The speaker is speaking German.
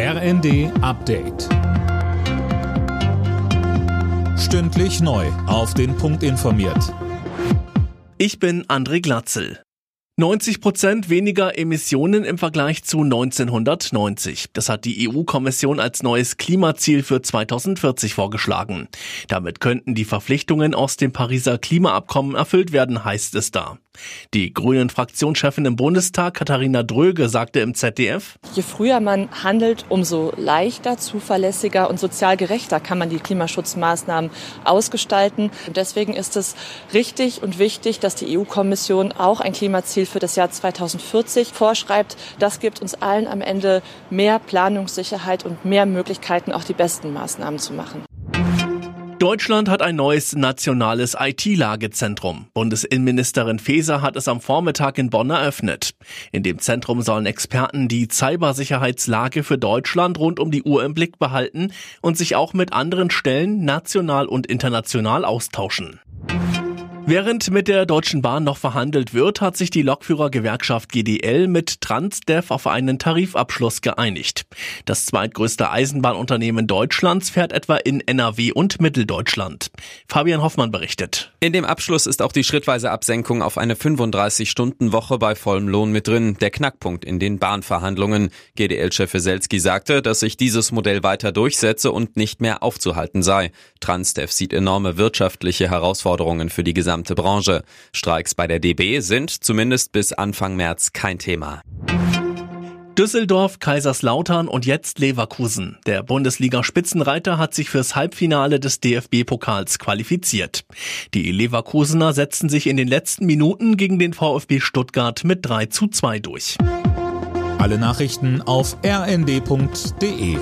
RND Update. Stündlich neu. Auf den Punkt informiert. Ich bin André Glatzel. 90 Prozent weniger Emissionen im Vergleich zu 1990. Das hat die EU-Kommission als neues Klimaziel für 2040 vorgeschlagen. Damit könnten die Verpflichtungen aus dem Pariser Klimaabkommen erfüllt werden, heißt es da. Die grünen Fraktionschefin im Bundestag, Katharina Dröge, sagte im ZDF, Je früher man handelt, umso leichter, zuverlässiger und sozial gerechter kann man die Klimaschutzmaßnahmen ausgestalten. Und deswegen ist es richtig und wichtig, dass die EU-Kommission auch ein Klimaziel für das Jahr 2040 vorschreibt. Das gibt uns allen am Ende mehr Planungssicherheit und mehr Möglichkeiten, auch die besten Maßnahmen zu machen. Deutschland hat ein neues nationales IT-Lagezentrum. Bundesinnenministerin Faeser hat es am Vormittag in Bonn eröffnet. In dem Zentrum sollen Experten die Cybersicherheitslage für Deutschland rund um die Uhr im Blick behalten und sich auch mit anderen Stellen national und international austauschen. Während mit der Deutschen Bahn noch verhandelt wird, hat sich die Lokführergewerkschaft GDL mit Transdev auf einen Tarifabschluss geeinigt. Das zweitgrößte Eisenbahnunternehmen Deutschlands fährt etwa in NRW und Mitteldeutschland. Fabian Hoffmann berichtet. In dem Abschluss ist auch die schrittweise Absenkung auf eine 35-Stunden-Woche bei vollem Lohn mit drin, der Knackpunkt in den Bahnverhandlungen. GDL-Chef Weselski sagte, dass sich dieses Modell weiter durchsetze und nicht mehr aufzuhalten sei. Transdev sieht enorme wirtschaftliche Herausforderungen für die gesamte gesamte Branche. Streiks bei der DB sind zumindest bis Anfang März kein Thema. Düsseldorf, Kaiserslautern und jetzt Leverkusen. Der Bundesliga-Spitzenreiter hat sich fürs Halbfinale des DFB-Pokals qualifiziert. Die Leverkusener setzten sich in den letzten Minuten gegen den VfB Stuttgart mit 3 zu 2 durch. Alle Nachrichten auf rnd.de